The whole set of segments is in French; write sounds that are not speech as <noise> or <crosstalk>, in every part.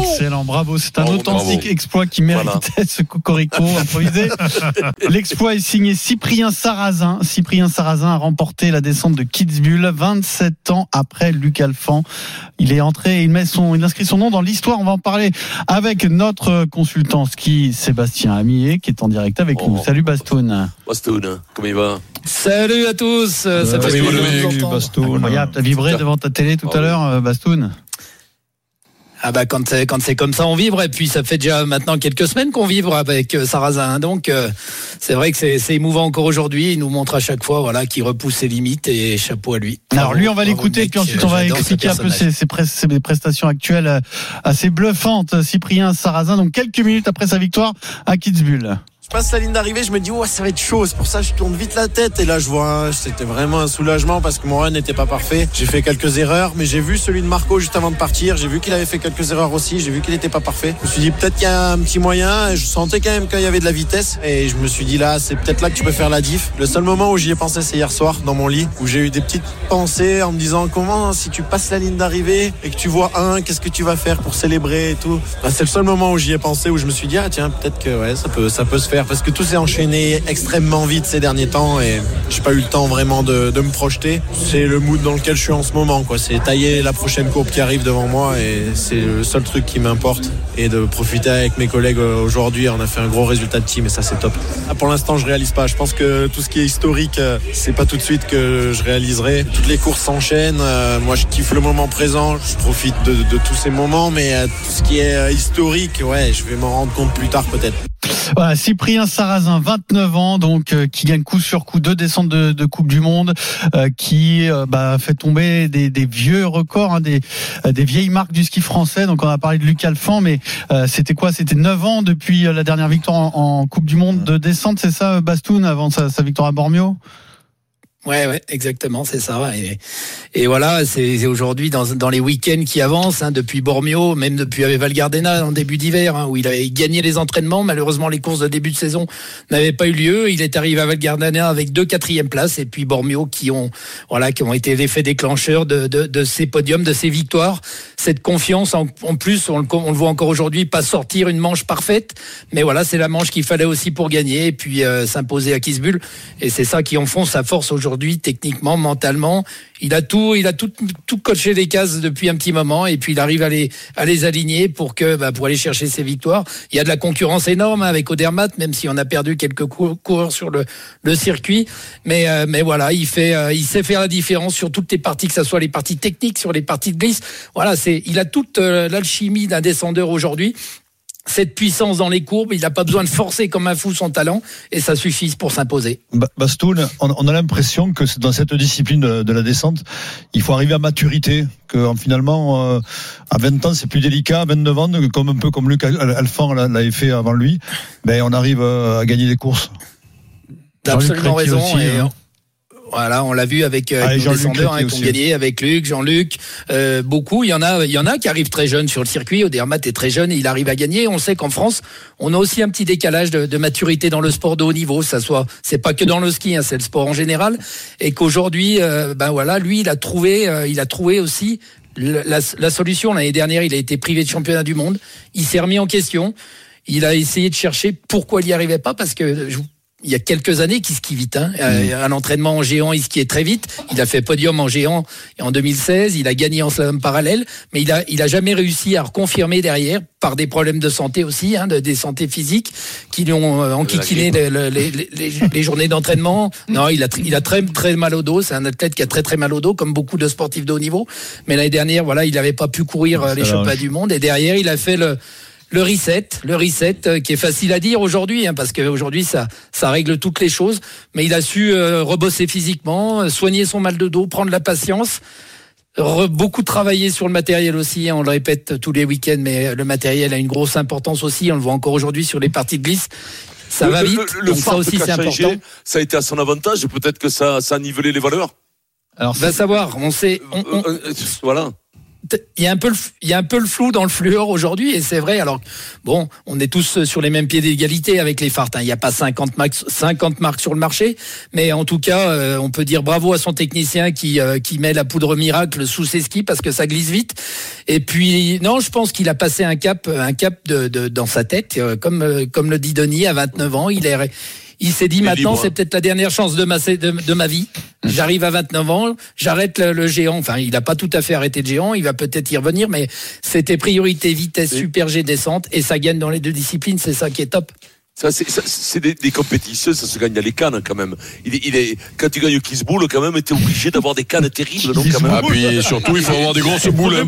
Excellent, bravo. C'est un Bravo, authentique bravo. exploit qui méritait ce cocorico <laughs> improvisé. L'exploit est signé Cyprien Sarrazin. Cyprien Sarrazin a remporté la descente de Kitzbühel 27 ans après Luc Alphand. Il est entré, il met son, il inscrit son nom dans l'histoire. On va en parler avec notre consultant ski Sébastien Amier qui est en direct avec Oh. nous. Salut Bastoun. Bastoun, comment il va? Salut à tous, euh, ça fait entendre. Incroyable, t'as vibré devant ta télé tout à Oh, l'heure, euh, Bastoun. Ah bah quand c'est quand c'est comme ça on vibre et puis ça fait déjà maintenant quelques semaines qu'on vibre avec euh, Sarrazin donc euh, c'est vrai que c'est c'est émouvant encore aujourd'hui il nous montre à chaque fois voilà qu'il repousse ses limites et chapeau à lui. Alors lui, on va l'écouter, puis ensuite on va expliquer un peu ses, ses, pres- ses prestations actuelles euh, assez bluffantes. Cyprien Sarrazin, donc quelques minutes après sa victoire à Kitzbühel. Passe la ligne d'arrivée, je me dis ouais ça va être chaud, c'est pour ça que je tourne vite la tête et là je vois un- c'était vraiment un soulagement parce que mon run n'était pas parfait. J'ai fait quelques erreurs, mais j'ai vu celui de Marco juste avant de partir, j'ai vu qu'il avait fait quelques erreurs aussi, j'ai vu qu'il n'était pas parfait. Je me suis dit peut-être qu'il y a un petit moyen, je sentais quand même qu'il y avait de la vitesse et je me suis dit là c'est peut-être là que tu peux faire la diff. Le seul moment où j'y ai pensé c'est hier soir dans mon lit où j'ai eu des petites pensées en me disant comment si tu passes la ligne d'arrivée et que tu vois un, qu'est-ce que tu vas faire pour célébrer et tout? Bah, c'est le seul moment où j'y ai pensé où je me suis dit ah tiens peut-être que ouais ça peut ça peut se faire parce que tout s'est enchaîné extrêmement vite ces derniers temps et j'ai pas eu le temps vraiment de, de me projeter. C'est le mood dans lequel je suis en ce moment. C'est tailler la prochaine courbe qui arrive devant moi et c'est le seul truc qui m'importe et de profiter avec mes collègues euh, aujourd'hui. On a fait un gros résultat de team et ça c'est top. Ah, pour l'instant je réalise pas. Je pense que tout ce qui est historique euh, c'est pas tout de suite que je réaliserai. Toutes les courses s'enchaînent. Euh, moi je kiffe le moment présent. Je profite de, de tous ces moments mais tout ce qui est historique ouais je vais m'en rendre compte plus tard peut-être. Voilà, Cyprien Sarrazin, 29 ans, donc euh, qui gagne coup sur coup deux descentes de, de Coupe du Monde, euh, qui euh, bah, fait tomber des, des vieux records, hein, des, des vieilles marques du ski français. Donc on a parlé de Luc Alphand, mais euh, c'était quoi? C'était 9 ans depuis la dernière victoire en, en Coupe du Monde de descente, c'est ça, Bastoun, avant sa, sa victoire à Bormio? Ouais, ouais, exactement, c'est ça. Et, voilà, c'est aujourd'hui dans, les week-ends qui avancent, hein, depuis Bormio, même depuis Val Gardena en début d'hiver, hein, où il avait gagné les entraînements. Malheureusement, les courses de début de saison n'avaient pas eu lieu. Il est arrivé à Val Gardena avec deux quatrièmes places, et puis Bormio qui ont, voilà, qui ont été l'effet déclencheur de, ces podiums, de ces victoires. Cette confiance, en, plus, on le, voit encore aujourd'hui, pas sortir une manche parfaite, mais voilà, c'est la manche qu'il fallait aussi pour gagner, et puis euh, s'imposer à Kisbull. Et c'est ça qui en font sa force aujourd'hui, techniquement, mentalement. Il a tout, il a tout, tout coché les cases depuis un petit moment, et puis il arrive à les, à les aligner pour que, bah, pour aller chercher ses victoires. Il y a de la concurrence énorme avec Odermatt, même si on a perdu quelques cou- coureurs sur le, le circuit. Mais, euh, mais voilà, il fait, euh, il sait faire la différence sur toutes les parties, que ce soit les parties techniques, sur les parties de glisse. Voilà, c'est, il a toute euh, l'alchimie d'un descendeur aujourd'hui cette puissance dans les courbes, il n'a pas besoin de forcer comme un fou son talent et ça suffit pour s'imposer. Ba- Bastoun, on, a l'impression que dans cette discipline de, la descente, il faut arriver à maturité, que finalement, euh, à 20 ans, c'est plus délicat, à 29 ans, comme un peu comme Luc Al- Alphand l'a- l'avait fait avant lui, ben, on arrive euh, à gagner des courses. T'as absolument raison. aussi, et, hein. Voilà, on l'a vu avec, euh, Ah, avec Jean-Luc hein, qui ont gagné, avec Luc, Jean-Luc, euh, beaucoup. Il y en a, il y en a qui arrivent très jeunes sur le circuit. Odermatt est très jeune et il arrive à gagner. On sait qu'en France, on a aussi un petit décalage de, de maturité dans le sport de haut niveau. Ça soit, c'est pas que dans le ski, hein, c'est le sport en général. Et qu'aujourd'hui, euh, ben voilà, lui, il a trouvé, euh, il a trouvé aussi la, la solution. L'année dernière, il a été privé de championnat du monde. Il s'est remis en question. Il a essayé de chercher pourquoi il n'y arrivait pas parce que je- il y a quelques années qu'il skie vite. Hein. Euh, Un entraînement en géant, il skiait très vite. Il a fait podium en géant en 2016. Il a gagné en slalom parallèle, mais il a, il a jamais réussi à reconfirmer derrière par des problèmes de santé aussi, hein, de, des santé physiques qui lui ont euh, enquiquiné le- le- les, les- les- les journées d'entraînement. Non, il a, il a très, très mal au dos. C'est un athlète qui a très, très mal au dos, comme beaucoup de sportifs de haut niveau. Mais l'année dernière, voilà, il n'avait pas pu courir euh, les championnats du monde. Et derrière, il a fait le, le reset, le reset euh, qui est facile à dire aujourd'hui, hein, parce qu'aujourd'hui ça, ça règle toutes les choses. Mais il a su euh, rebosser physiquement, euh, soigner son mal de dos, prendre la patience. re- beaucoup travailler sur le matériel aussi, hein, on le répète tous les week-ends, mais le matériel a une grosse importance aussi. On le voit encore aujourd'hui sur les parties de glisse. Ça Le- va vite, Le, le donc ça aussi c'est important. Ça a été à son avantage. Peut-être que ça, ça a nivelé les valeurs. Alors, Va savoir, on sait, on- on- Euh, euh, voilà. Il y a un peu le, il y a un peu le flou dans le fluor aujourd'hui et c'est vrai. Alors bon, on est tous sur les mêmes pieds d'égalité avec les farts. hein. Il n'y a pas 50 max, 50 marques sur le marché, mais en tout cas, euh, on peut dire bravo à son technicien qui euh, qui met la poudre miracle sous ses skis parce que ça glisse vite. Et puis non, je pense qu'il a passé un cap, un cap de, de- dans sa tête, euh, comme euh, comme le dit Denis à 29 ans, il est il s'est dit maintenant c'est peut-être la dernière chance de ma de, de ma vie. J'arrive à 29 ans, j'arrête le, le géant. Enfin, il n'a pas tout à fait arrêté le géant, il va peut-être y revenir, mais c'était priorité vitesse, super G descente, et ça gagne dans les deux disciplines, c'est ça qui est top. Ça, c'est, ça, c'est des, des compétitions, ça se gagne à les cannes quand même. Il est, il est, quand tu gagnes au Kiss Bull, quand même, t'es obligé d'avoir des cannes terribles, non, quand même. Ah, puis surtout, il faut avoir des grosses boules. <laughs>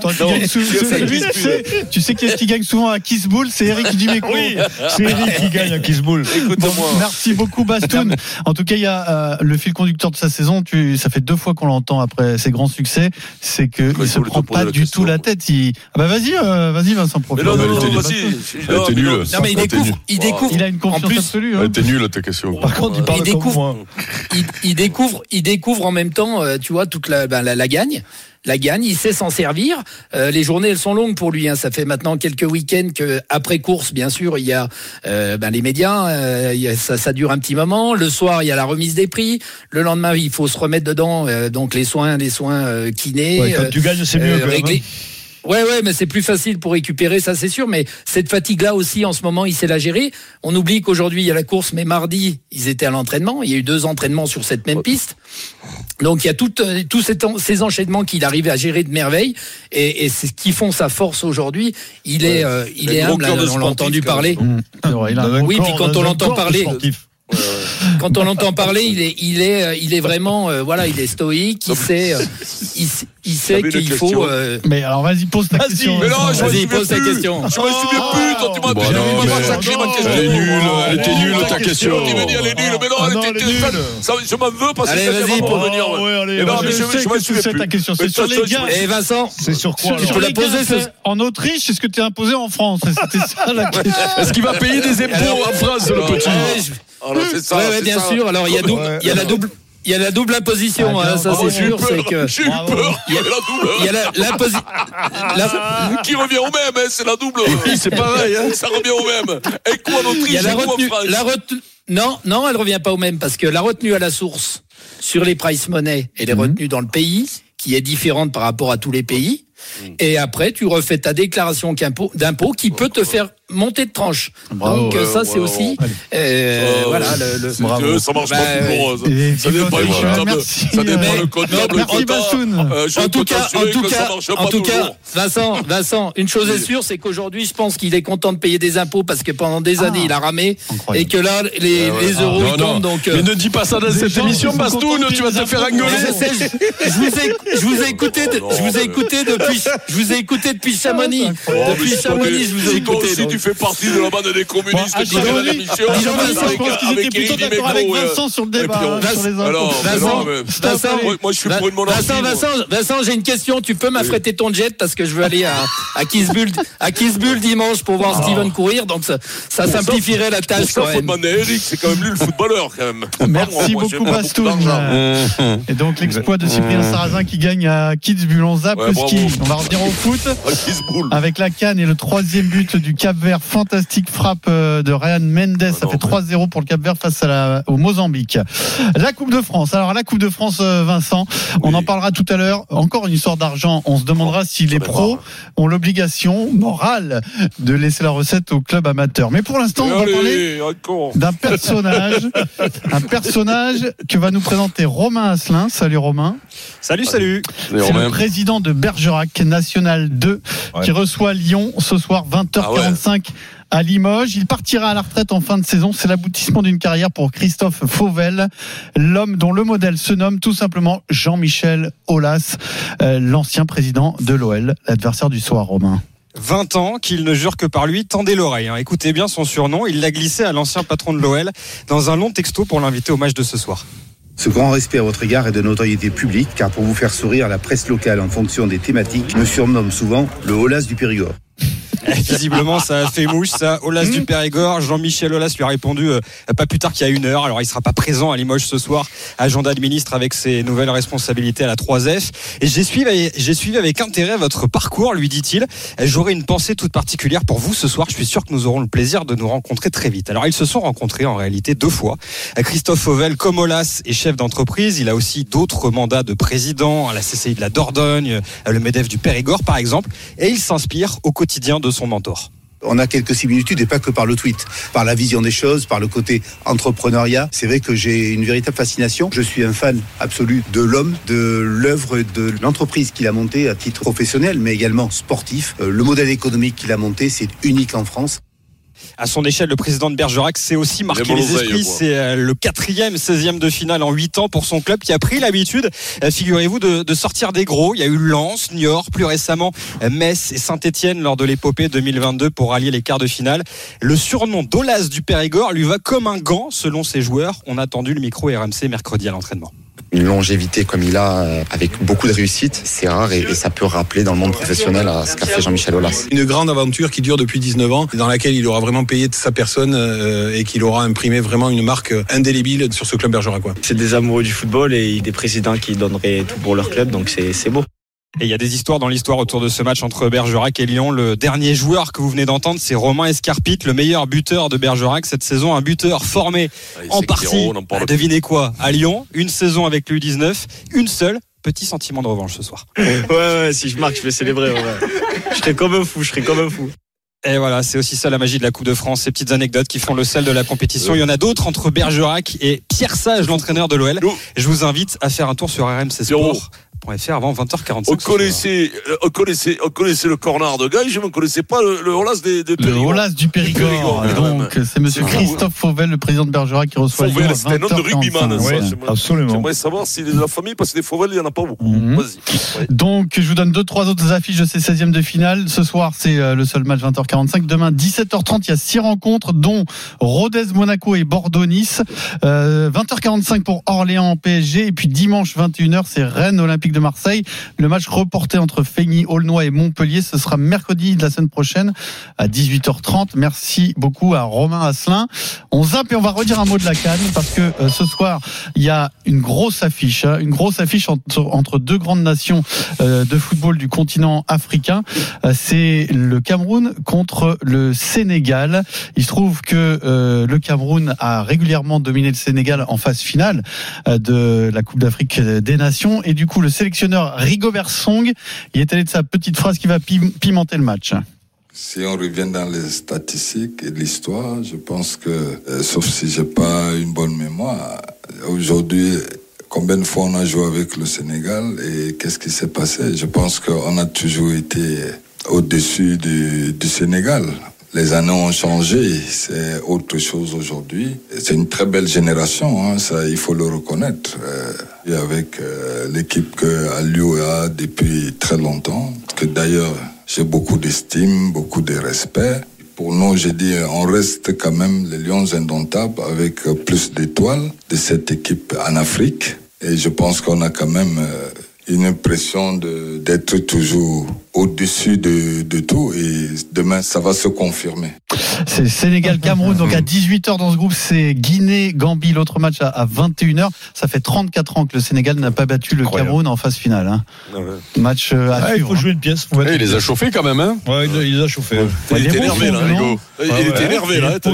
tu, Kiss sais, tu sais qui est-ce qui gagne souvent à Kiss Bull C'est Eric Dimeco. Oui, c'est Eric qui gagne à Kissbull. Bon, Écoute-moi. merci beaucoup Bastoun. En tout cas, il y a euh, le fil conducteur de sa saison. Tu, ça fait deux fois qu'on l'entend après ses grands succès. C'est que Ouais, il je se prend pas du tout la tête. Ah bah vas-y, euh, vas-y Vincent Mais profite. non, non, vas-y. Non, mais il découvre, il découvre, Il a une en confiance plus, absolue. hein. Était nulle ta question. Par contre, il parle Il comme découvre- moi. il, il découvre, il découvre en même temps, euh, tu vois, toute la, ben, la, la gagne. La gagne, il sait s'en servir. Euh, les journées, elles sont longues pour lui. Hein. Ça fait maintenant quelques week-ends que après course, bien sûr, il y a euh, ben, les médias. euh, il y a- ça, ça dure un petit moment. Le soir, il y a la remise des prix. Le lendemain, il faut se remettre dedans. euh, donc les soins, les soins euh, kinés. Ouais, quand euh, tu gagnes, c'est mieux. euh, quand même, régler- hein. Ouais, ouais, mais c'est plus facile pour récupérer, ça c'est sûr. Mais cette fatigue-là aussi, en ce moment, il sait la gérer. On oublie qu'aujourd'hui, il y a la course, mais mardi, ils étaient à l'entraînement. Il y a eu deux entraînements sur cette même piste. Donc il y a tout, euh, tous ces, temps- ces enchaînements qu'il arrive à gérer de merveille. Et, et c'est ce qui font sa force aujourd'hui. Il est, euh, il est humble, de on l'a entendu parler. Mmh, il a Oui, corps- puis quand on l'entend parler- sportif. Quand on l'entend parler, il est, il est, euh, il est vraiment, euh, voilà, il est stoïque. Il sait, euh, il, sait qu'il faut. euh, Mais alors vas-y, pose ta Vas-y. question. Mais non, je Vas-y, pose ta question. Je me souviens plus. Toi, tu m'as Bon, tu non, m'as mais- massacré ma question. Elle est nulle, elle était nulle ta question. Tu me dis, elle est nulle, mais non, Ah elle non, était nulle. Ça, Je m'en veux parce que Allez, c'est vas-y, pour venir. Oh, ouais, allez, Mais non, moi, mais je me tu souviens plus. ta question. Mais C'est sur les je- Et Vincent, C'est sur quoi Sur, alors sur la les poser, gars, ce- c'est en Autriche, c'est ce que tu as imposé en France? C'était ça la <laughs> question. Est-ce qu'il va payer des impôts en France, le petit Alors, c'est ça. ouais, bien ça. sûr. Alors il y a, double- Ouais. il y a la double, il y a la double imposition, Ah, hein, ça c'est J'ai eu sûr. peur, C'est que J'ai eu peur. Il y a la il y a double. la, l'imposi- la- Qui revient au même, hein, c'est la double. C'est pareil, hein. Ça revient au même. Et quoi en il y a la retenue, la retenue- non, non, elle revient pas au même parce que la retenue à la source sur les price money et les retenues dans le pays, qui est différente par rapport à tous les pays. Mhm. Et après, tu refais ta déclaration d'impôt qui peut te faire monter de tranche. Bravo. Donc euh, ça, c'est aussi, euh, Ouais, voilà, le, Ça marche pas Bah, toujours. Et Ça dépend l'Autriche, le comptable. merci, Ça dépend euh. Bassoun. Euh, en tout cas, en tout cas, en pas tout cas. Vincent, Vincent, une chose est sûre, c'est qu'aujourd'hui, je pense qu'il est content de payer des impôts parce que pendant des années, il a ramé et que là, les, les euros ils tombent. Donc, Mais ne dis pas ça dans cette émission, de tu vas te faire engueuler. je, vous ai, je vous ai écouté, Oh, je vous ai écouté depuis, je vous ai écouté depuis Chamonix. Oh, Depuis Chamonix, je vous ai écouté. Tu fais partie de la bande des communistes Bon, qui Vincent, je pense qu'ils étaient plutôt d'accord avec euh, Vincent sur le puis débat hein, sur les impôts. Alors, mais Vincent, non, mais- Vincent, moi, moi, je suis pour une monarchie. Vincent, moi. Vincent, Vincent, j'ai une question. Tu peux m'affréter ton jet parce que je veux aller à, à Kitzbühel, à Kitzbühel dimanche pour voir Steven courir. Donc ça, simplifierait la tâche quand même. c'est quand même lui le footballeur quand même. Merci beaucoup Bastoun. Et donc l'exploit de Cyprien Sarrazin qui gagne à Kitzbühel. On zappe le ski. On va revenir au foot. Ah. Avec la canne et le troisième but du Cap Vert, fantastique frappe euh, de Ryan Mendes, Ah ça non, fait 3-0 pour le Cap Vert face à la, au Mozambique. La Coupe de France, alors la Coupe de France euh, Vincent, on en parlera tout à l'heure, encore une histoire d'argent, on se demandera si les est pros ont l'obligation morale de laisser la recette au club amateur. Mais pour l'instant, on va parler d'un personnage, <laughs> un personnage que va nous présenter Romain Asselin. Salut Romain. Salut, salut. C'est le président de Bergerac National 2 qui reçoit Lyon ce soir 20h45 à Limoges. Il partira à la retraite en fin de saison. C'est l'aboutissement d'une carrière pour Christophe Fauvel, l'homme dont le modèle se nomme tout simplement Jean-Michel Aulas, euh, l'ancien président de l'OL, l'adversaire du soir Romain. 20 ans qu'il ne jure que par lui. Tendez l'oreille. hein. Écoutez bien son surnom. Il l'a glissé à l'ancien patron de l'OL dans un long texto pour l'inviter au match de ce soir. Ce grand respect à votre égard est de notoriété publique, car pour vous faire sourire, la presse locale, en fonction des thématiques, me surnomme souvent le Holas du Périgord. <laughs> Visiblement, ça a fait mouche, ça. Olas du Périgord, Jean-Michel Olas lui a répondu euh, pas plus tard qu'il y a une heure. Alors, il sera pas présent à Limoges ce soir. Agenda de ministre avec ses nouvelles responsabilités à la 3F. Et j'ai suivi, j'ai suivi avec intérêt votre parcours, lui dit-il. J'aurai une pensée toute particulière pour vous ce soir. Je suis sûr que nous aurons le plaisir de nous rencontrer très vite. Alors, ils se sont rencontrés en réalité deux fois. Christophe Fauvel, comme Olas, est chef d'entreprise. Il a aussi d'autres mandats de président à la CCI de la Dordogne, le MEDEF du Périgord, par exemple. Et il s'inspire au quotidien de mentor. On a quelques similitudes et pas que par le tweet, par la vision des choses, par le côté entrepreneuriat. C'est vrai que j'ai une véritable fascination. Je suis un fan absolu de l'homme, de l'œuvre, de l'entreprise qu'il a montée à titre professionnel, mais également sportif. Euh, Le modèle économique qu'il a monté, c'est unique en France. À son échelle, le président de Bergerac s'est aussi marqué Les esprits. C'est le quatrième, 16e de finale en 8 ans pour son club qui a pris l'habitude, euh, figurez-vous, de, de sortir des gros. Il y a eu Lens, Niort, plus récemment euh, Metz et Saint-Etienne lors de l'épopée 2022 pour rallier les quarts de finale. Le surnom d'Olas du Périgord lui va comme un gant selon ses joueurs. On a attendu le micro RMC mercredi à l'entraînement. Une longévité comme il a, euh, avec beaucoup de réussite, c'est rare et, et ça peut rappeler dans le monde professionnel à ce qu'a fait Jean-Michel Aulas. Une grande aventure qui dure depuis 19 ans, dans laquelle il aura vraiment payé de sa personne euh, et qu'il aura imprimé vraiment une marque indélébile sur ce club bergeracois. C'est des amoureux du football et des présidents qui donneraient tout pour leur club, donc c'est c'est beau. Et il y a des histoires dans l'histoire autour de ce match entre Bergerac et Lyon. Le dernier joueur que vous venez d'entendre, c'est Romain Escarpite, le meilleur buteur de Bergerac cette saison. Un buteur formé Allez, en partie, bah, devinez quoi, à Lyon. Une saison avec l'U19, une seule. Petit sentiment de revanche ce soir. <laughs> Ouais, ouais, si je marque, je vais célébrer. ouais. Je serai comme un fou, je serai comme un fou. Et voilà, c'est aussi ça la magie de la Coupe de France, ces petites anecdotes qui font le sel de la compétition. Il y en a d'autres entre Bergerac et Pierre Sage, l'entraîneur de l'OL. Je vous invite à faire un tour sur RMC Sport.fr avant 20h45. On connaissait, euh, on connaissait, on connaissait le corner de Gaï, je ne connaissais pas le, le Holas des, Le du Périgord. Périgord, Donc, c'est monsieur C'est Christophe Fauvel, le président de Bergerac, qui reçoit Fauvel, c'était un nom de 20h45. rugbyman. Ouais. Absolument. J'aimerais savoir s'il est de la famille, parce que des Fauvel, il n'y en a pas beaucoup. Mhm. Ouais. Donc, je vous donne deux, trois autres affiches de ces 16e de finale. Ce soir, c'est euh, le seul match 20h45. Demain, 17h30, il y a six rencontres, dont Rodez, Monaco et Bordeaux-Nice. Euh, 20h45 pour Orléans, PSG. Et puis dimanche, 21h, c'est Rennes, Olympique de Marseille. Le match reporté entre Feigny, Aulnois et Montpellier, ce sera mercredi de la semaine prochaine à 18h30. Merci beaucoup à Romain Asselin. On zappe et on va redire un mot de la Cannes parce que euh, ce soir, il y a une grosse affiche, hein, une grosse affiche entre, deux grandes nations euh, de football du continent africain. Euh, c'est le Cameroun contre le Sénégal. Il se trouve que le Cameroun a régulièrement dominé le Sénégal en phase finale de la Coupe d'Afrique des Nations et du coup le sélectionneur Rigobert Song il est allé de sa petite phrase qui va pim- pimenter le match. Si on revient dans les statistiques et l'histoire, je pense que, euh, sauf si j'ai pas une bonne mémoire, aujourd'hui, combien de fois on a joué avec le Sénégal et qu'est-ce qui s'est passé? Je pense qu'on a toujours été au-dessus du, du Sénégal. Les années ont changé, c'est autre chose aujourd'hui. C'est une très belle génération, hein, ça il faut le reconnaître. Euh, et avec euh, l'équipe que Aliou a depuis très longtemps, que d'ailleurs j'ai beaucoup d'estime, beaucoup de respect. Pour nous, j'ai dit, on reste quand même les Lions indomptables avec euh, plus d'étoiles de cette équipe en Afrique. Et je pense qu'on a quand même une impression de- d'être toujours au-dessus de, de tout. Et demain, ça va se confirmer. C'est Sénégal-Cameroun. Donc à 18h dans ce groupe, c'est Guinée-Gambie. L'autre match à- à 21h. Ça fait 34 ans que le Sénégal n'a pas battu le Cameroun en phase finale. hein. Match euh, à Ah, il faut jouer une pièce. faut mettre Eh, il les a chauffés quand même, hein Ouais, il, il les a chauffés. Il les était bons énervé, là. Hugo. Il Ah était énervé, là. Il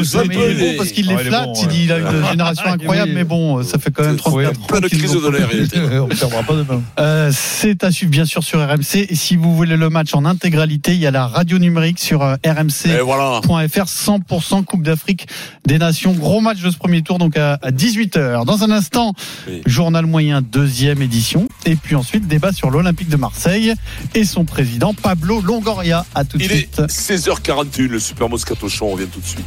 il parce qu'il les Ah, il est flatte, bon, il il a une génération <laughs> Ah, incroyable, mais bon, ça fait quand même 34 ans. plein de crises de l'air, il était. <laughs> On ne pas demain. Euh, c'est à suivre bien sûr sur RMC. Et si vous voulez le match en intégralité, il y a la radio numérique sur euh, Et voilà. rmc.fr 100% Coupe d'Afrique des Nations. Gros match de ce premier tour donc à, à 18h. Dans un instant, Oui. journal moyen deuxième édition. Et puis ensuite débat sur l'Olympique de Marseille et son président Pablo Longoria. À tout de Il suite. est 16h41, le Super Moscato Show, on revient tout de suite.